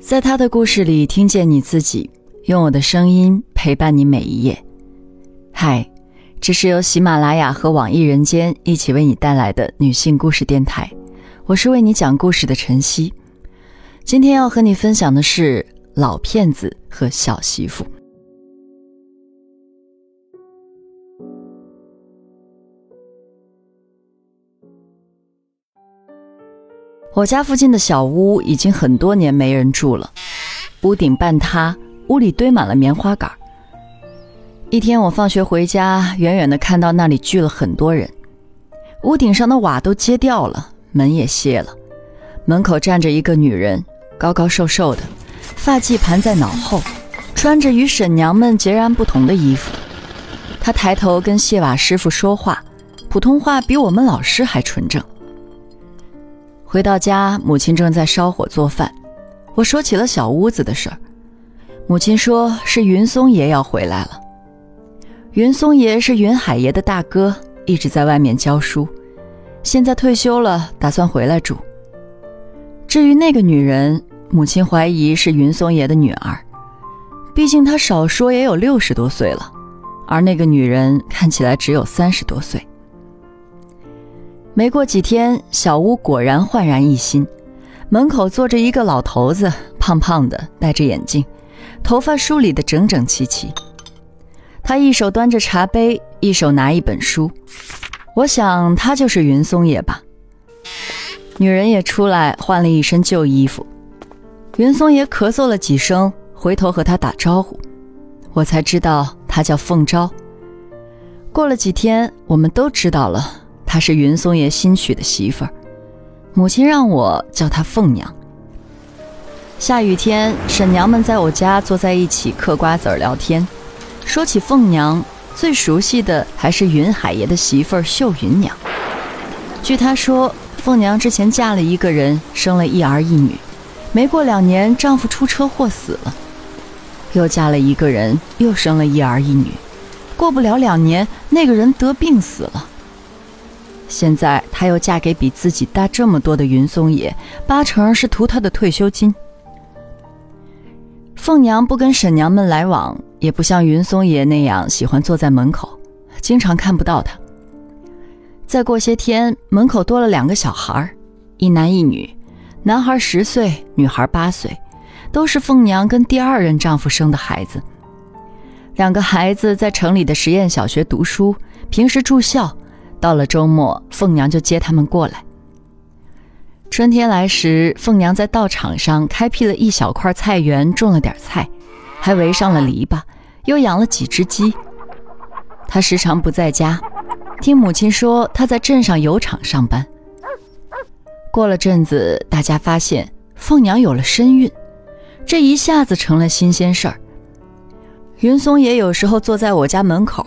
在他的故事里听见你自己，用我的声音陪伴你每一页。嗨，这是由喜马拉雅和网易人间一起为你带来的女性故事电台，我是为你讲故事的晨曦。今天要和你分享的是老骗子和小媳妇。我家附近的小屋已经很多年没人住了，屋顶半塌，屋里堆满了棉花杆。一天我放学回家，远远的看到那里聚了很多人，屋顶上的瓦都揭掉了，门也卸了，门口站着一个女人，高高瘦瘦的，发髻盘在脑后，穿着与婶娘们截然不同的衣服。她抬头跟卸瓦师傅说话，普通话比我们老师还纯正。回到家，母亲正在烧火做饭。我说起了小屋子的事儿，母亲说是云松爷要回来了。云松爷是云海爷的大哥，一直在外面教书，现在退休了，打算回来住。至于那个女人，母亲怀疑是云松爷的女儿，毕竟他少说也有六十多岁了，而那个女人看起来只有三十多岁。没过几天，小屋果然焕然一新。门口坐着一个老头子，胖胖的，戴着眼镜，头发梳理得整整齐齐。他一手端着茶杯，一手拿一本书。我想他就是云松爷吧。女人也出来换了一身旧衣服。云松爷咳嗽了几声，回头和他打招呼。我才知道他叫凤昭。过了几天，我们都知道了。她是云松爷新娶的媳妇儿，母亲让我叫她凤娘。下雨天，婶娘们在我家坐在一起嗑瓜子儿聊天，说起凤娘，最熟悉的还是云海爷的媳妇儿秀云娘。据她说，凤娘之前嫁了一个人，生了一儿一女，没过两年，丈夫出车祸死了，又嫁了一个人，又生了一儿一女，过不了两年，那个人得病死了。现在她又嫁给比自己大这么多的云松爷，八成是图他的退休金。凤娘不跟婶娘们来往，也不像云松爷那样喜欢坐在门口，经常看不到他。再过些天，门口多了两个小孩，一男一女，男孩十岁，女孩八岁，都是凤娘跟第二任丈夫生的孩子。两个孩子在城里的实验小学读书，平时住校。到了周末，凤娘就接他们过来。春天来时，凤娘在稻场上开辟了一小块菜园，种了点菜，还围上了篱笆，又养了几只鸡。她时常不在家，听母亲说她在镇上油厂上班。过了阵子，大家发现凤娘有了身孕，这一下子成了新鲜事儿。云松爷有时候坐在我家门口，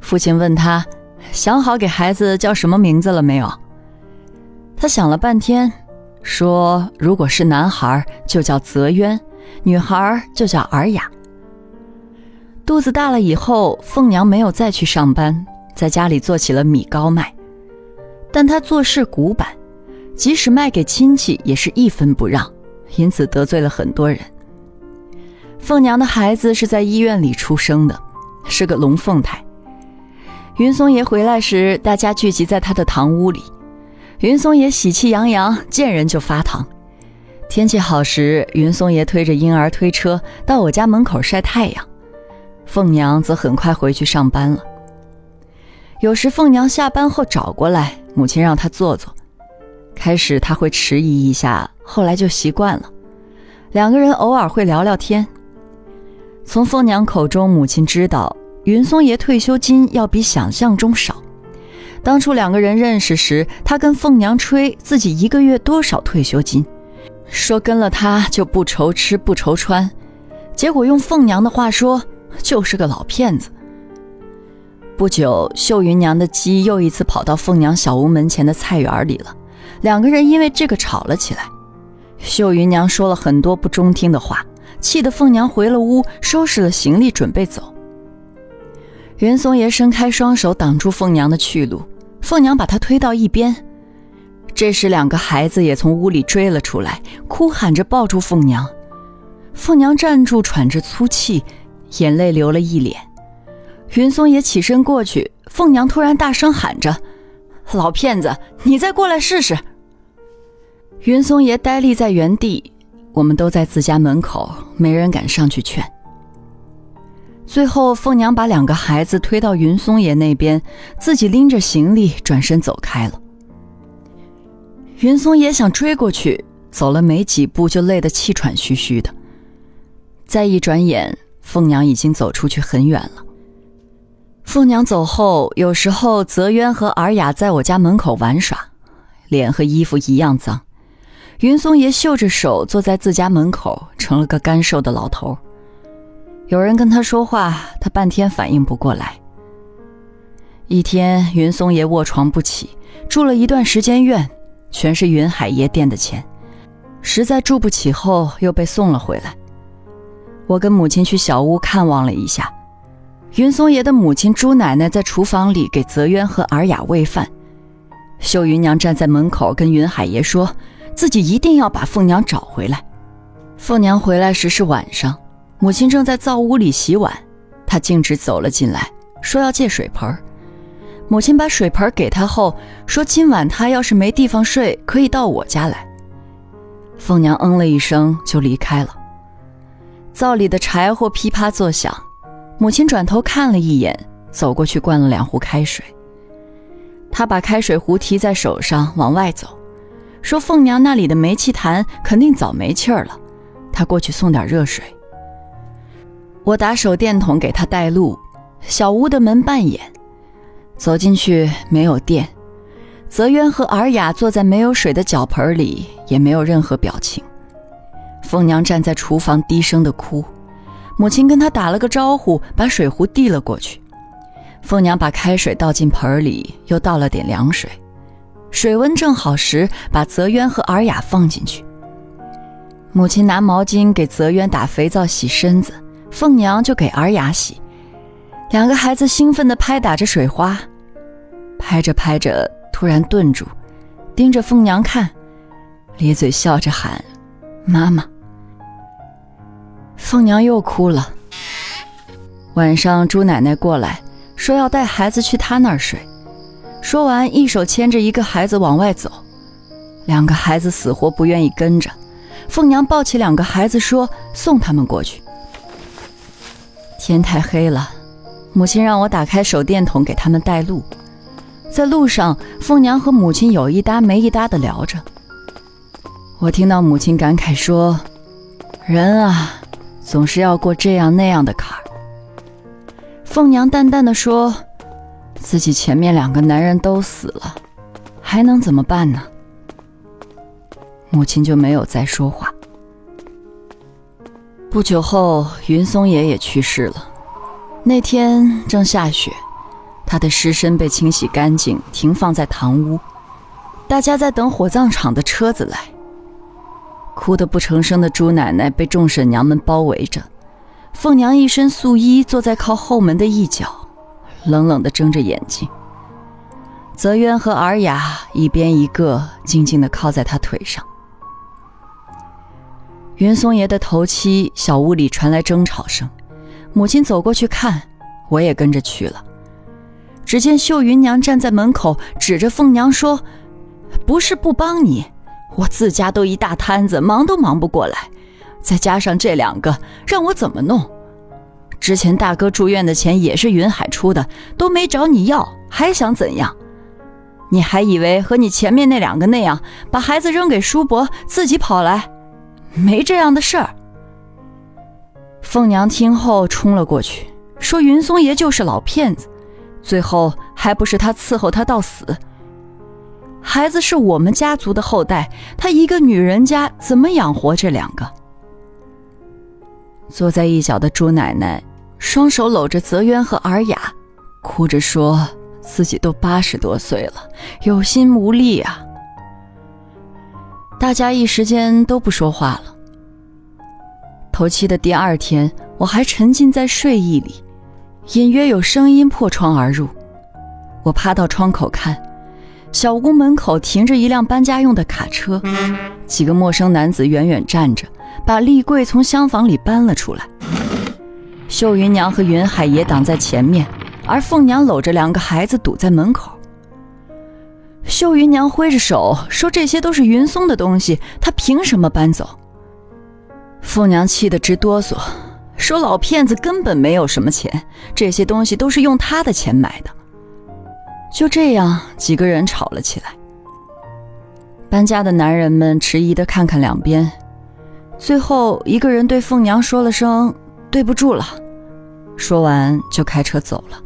父亲问他。想好给孩子叫什么名字了没有？他想了半天，说：“如果是男孩，就叫泽渊；女孩就叫尔雅。”肚子大了以后，凤娘没有再去上班，在家里做起了米糕卖。但她做事古板，即使卖给亲戚，也是一分不让，因此得罪了很多人。凤娘的孩子是在医院里出生的，是个龙凤胎。云松爷回来时，大家聚集在他的堂屋里。云松爷喜气洋洋，见人就发糖。天气好时，云松爷推着婴儿推车到我家门口晒太阳。凤娘则很快回去上班了。有时凤娘下班后找过来，母亲让她坐坐。开始她会迟疑一下，后来就习惯了。两个人偶尔会聊聊天。从凤娘口中，母亲知道。云松爷退休金要比想象中少。当初两个人认识时，他跟凤娘吹自己一个月多少退休金，说跟了他就不愁吃不愁穿。结果用凤娘的话说，就是个老骗子。不久，秀云娘的鸡又一次跑到凤娘小屋门前的菜园里了，两个人因为这个吵了起来。秀云娘说了很多不中听的话，气得凤娘回了屋，收拾了行李准备走。云松爷伸开双手挡住凤娘的去路，凤娘把他推到一边。这时，两个孩子也从屋里追了出来，哭喊着抱住凤娘。凤娘站住，喘着粗气，眼泪流了一脸。云松爷起身过去，凤娘突然大声喊着：“老骗子，你再过来试试！”云松爷呆立在原地，我们都在自家门口，没人敢上去劝。最后，凤娘把两个孩子推到云松爷那边，自己拎着行李转身走开了。云松爷想追过去，走了没几步就累得气喘吁吁的。再一转眼，凤娘已经走出去很远了。凤娘走后，有时候泽渊和尔雅在我家门口玩耍，脸和衣服一样脏。云松爷嗅着手坐在自家门口，成了个干瘦的老头。有人跟他说话，他半天反应不过来。一天，云松爷卧床不起，住了一段时间院，全是云海爷垫的钱，实在住不起后，又被送了回来。我跟母亲去小屋看望了一下，云松爷的母亲朱奶奶在厨房里给泽渊和尔雅喂饭，秀云娘站在门口跟云海爷说。自己一定要把凤娘找回来。凤娘回来时是晚上，母亲正在灶屋里洗碗，她径直走了进来，说要借水盆。母亲把水盆给她后，说今晚她要是没地方睡，可以到我家来。凤娘嗯了一声就离开了。灶里的柴火噼啪作响，母亲转头看了一眼，走过去灌了两壶开水。她把开水壶提在手上往外走。说凤娘那里的煤气坛肯定早没气儿了，他过去送点热水。我打手电筒给他带路，小屋的门半掩，走进去没有电。泽渊和尔雅坐在没有水的脚盆里，也没有任何表情。凤娘站在厨房低声的哭，母亲跟她打了个招呼，把水壶递了过去。凤娘把开水倒进盆里，又倒了点凉水。水温正好时，把泽渊和尔雅放进去。母亲拿毛巾给泽渊打肥皂洗身子，凤娘就给尔雅洗。两个孩子兴奋地拍打着水花，拍着拍着，突然顿住，盯着凤娘看，咧嘴笑着喊：“妈妈。”凤娘又哭了。晚上，朱奶奶过来说要带孩子去她那儿睡。说完，一手牵着一个孩子往外走，两个孩子死活不愿意跟着。凤娘抱起两个孩子说：“送他们过去。”天太黑了，母亲让我打开手电筒给他们带路。在路上，凤娘和母亲有一搭没一搭的聊着。我听到母亲感慨说：“人啊，总是要过这样那样的坎儿。”凤娘淡淡的说。自己前面两个男人都死了，还能怎么办呢？母亲就没有再说话。不久后，云松爷也去世了。那天正下雪，他的尸身被清洗干净，停放在堂屋。大家在等火葬场的车子来。哭得不成声的朱奶奶被众婶娘们包围着，凤娘一身素衣，坐在靠后门的一角。冷冷地睁着眼睛，泽渊和尔雅一边一个，静静地靠在他腿上。云松爷的头七，小屋里传来争吵声，母亲走过去看，我也跟着去了。只见秀云娘站在门口，指着凤娘说：“不是不帮你，我自家都一大摊子，忙都忙不过来，再加上这两个，让我怎么弄？”之前大哥住院的钱也是云海出的，都没找你要，还想怎样？你还以为和你前面那两个那样，把孩子扔给叔伯，自己跑来？没这样的事儿。凤娘听后冲了过去，说云松爷就是老骗子，最后还不是他伺候他到死。孩子是我们家族的后代，他一个女人家怎么养活这两个？坐在一角的朱奶奶。双手搂着泽渊和尔雅，哭着说：“自己都八十多岁了，有心无力啊。”大家一时间都不说话了。头七的第二天，我还沉浸在睡意里，隐约有声音破窗而入。我趴到窗口看，小屋门口停着一辆搬家用的卡车，几个陌生男子远远站着，把立柜从厢房里搬了出来。秀云娘和云海爷挡在前面，而凤娘搂着两个孩子堵在门口。秀云娘挥着手说：“这些都是云松的东西，他凭什么搬走？”凤娘气得直哆嗦，说：“老骗子根本没有什么钱，这些东西都是用他的钱买的。”就这样，几个人吵了起来。搬家的男人们迟疑的看看两边，最后一个人对凤娘说了声“对不住了”，说完就开车走了。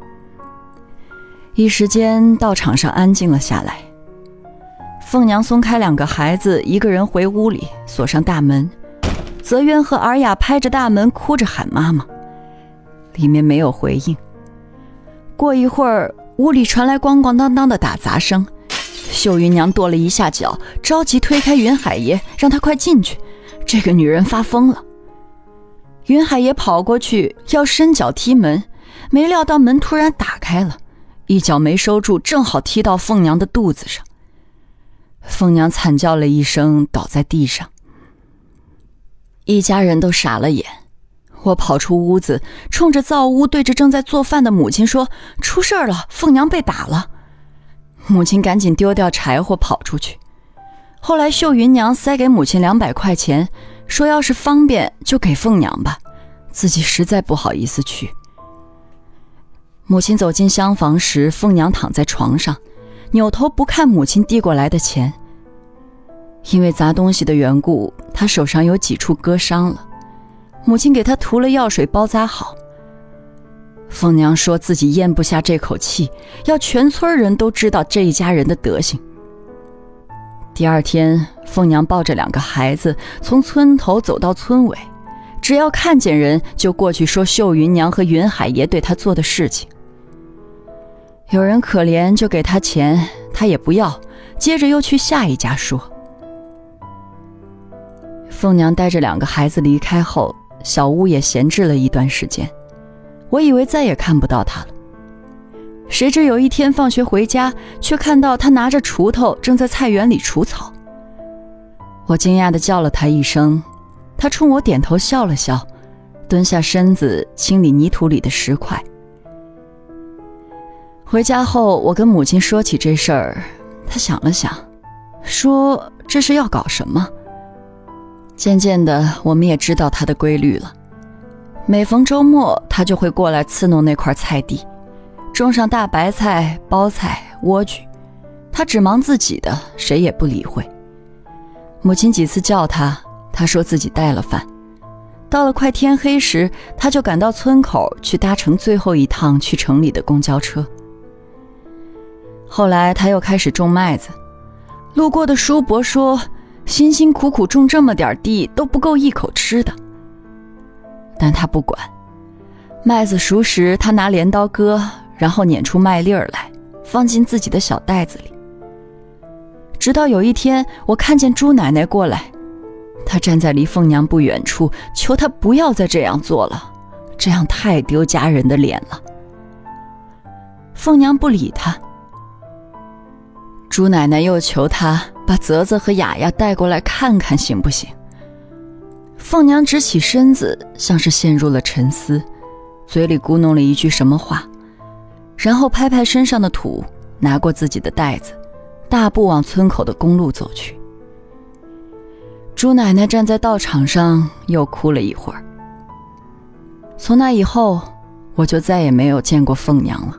一时间，道场上安静了下来。凤娘松开两个孩子，一个人回屋里锁上大门。泽渊和尔雅拍着大门，哭着喊妈妈，里面没有回应。过一会儿，屋里传来咣咣当当的打砸声。秀云娘跺了一下脚，着急推开云海爷，让他快进去。这个女人发疯了。云海爷跑过去要伸脚踢门，没料到门突然打开了，一脚没收住，正好踢到凤娘的肚子上。凤娘惨叫了一声，倒在地上。一家人都傻了眼。我跑出屋子，冲着灶屋对着正在做饭的母亲说：“出事了，凤娘被打了。”母亲赶紧丢掉柴火跑出去。后来秀云娘塞给母亲两百块钱，说要是方便就给凤娘吧，自己实在不好意思去。母亲走进厢房时，凤娘躺在床上，扭头不看母亲递过来的钱。因为砸东西的缘故，她手上有几处割伤了，母亲给她涂了药水包扎好。凤娘说自己咽不下这口气，要全村人都知道这一家人的德行。第二天，凤娘抱着两个孩子从村头走到村尾，只要看见人就过去说秀云娘和云海爷对她做的事情。有人可怜就给他钱，他也不要，接着又去下一家说。凤娘带着两个孩子离开后，小屋也闲置了一段时间。我以为再也看不到他了，谁知有一天放学回家，却看到他拿着锄头正在菜园里除草。我惊讶地叫了他一声，他冲我点头笑了笑，蹲下身子清理泥土里的石块。回家后，我跟母亲说起这事儿，她想了想，说这是要搞什么。渐渐的，我们也知道他的规律了。每逢周末，他就会过来刺弄那块菜地，种上大白菜、包菜、莴苣。他只忙自己的，谁也不理会。母亲几次叫他，他说自己带了饭。到了快天黑时，他就赶到村口去搭乘最后一趟去城里的公交车。后来他又开始种麦子，路过的叔伯说：“辛辛苦苦种这么点地都不够一口吃的。”但他不管，麦子熟时，他拿镰刀割，然后碾出麦粒儿来，放进自己的小袋子里。直到有一天，我看见朱奶奶过来，她站在离凤娘不远处，求她不要再这样做了，这样太丢家人的脸了。凤娘不理她，朱奶奶又求她把泽泽和雅雅带过来看看，行不行？凤娘直起身子，像是陷入了沉思，嘴里咕哝了一句什么话，然后拍拍身上的土，拿过自己的袋子，大步往村口的公路走去。朱奶奶站在道场上，又哭了一会儿。从那以后，我就再也没有见过凤娘了。